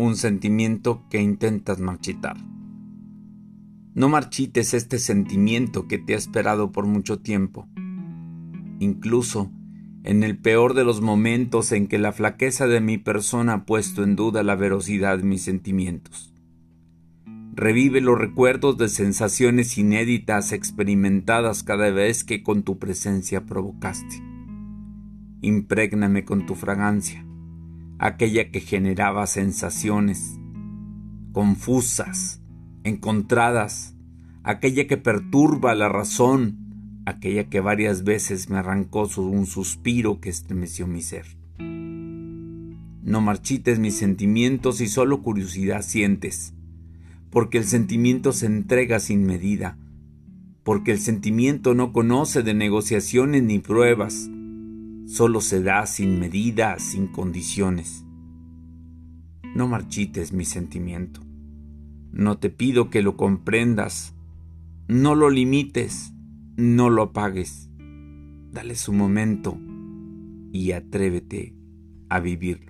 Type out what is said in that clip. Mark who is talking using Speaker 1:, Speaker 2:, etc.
Speaker 1: un sentimiento que intentas marchitar. No marchites este sentimiento que te ha esperado por mucho tiempo. Incluso en el peor de los momentos en que la flaqueza de mi persona ha puesto en duda la verosidad de mis sentimientos. Revive los recuerdos de sensaciones inéditas experimentadas cada vez que con tu presencia provocaste. Imprégname con tu fragancia, aquella que generaba sensaciones confusas, encontradas, aquella que perturba la razón, aquella que varias veces me arrancó un suspiro que estremeció mi ser. No marchites mis sentimientos y solo curiosidad sientes, porque el sentimiento se entrega sin medida, porque el sentimiento no conoce de negociaciones ni pruebas, solo se da sin medida, sin condiciones. No marchites mi sentimiento. No te pido que lo comprendas, no lo limites, no lo apagues. Dale su momento y atrévete a vivirlo.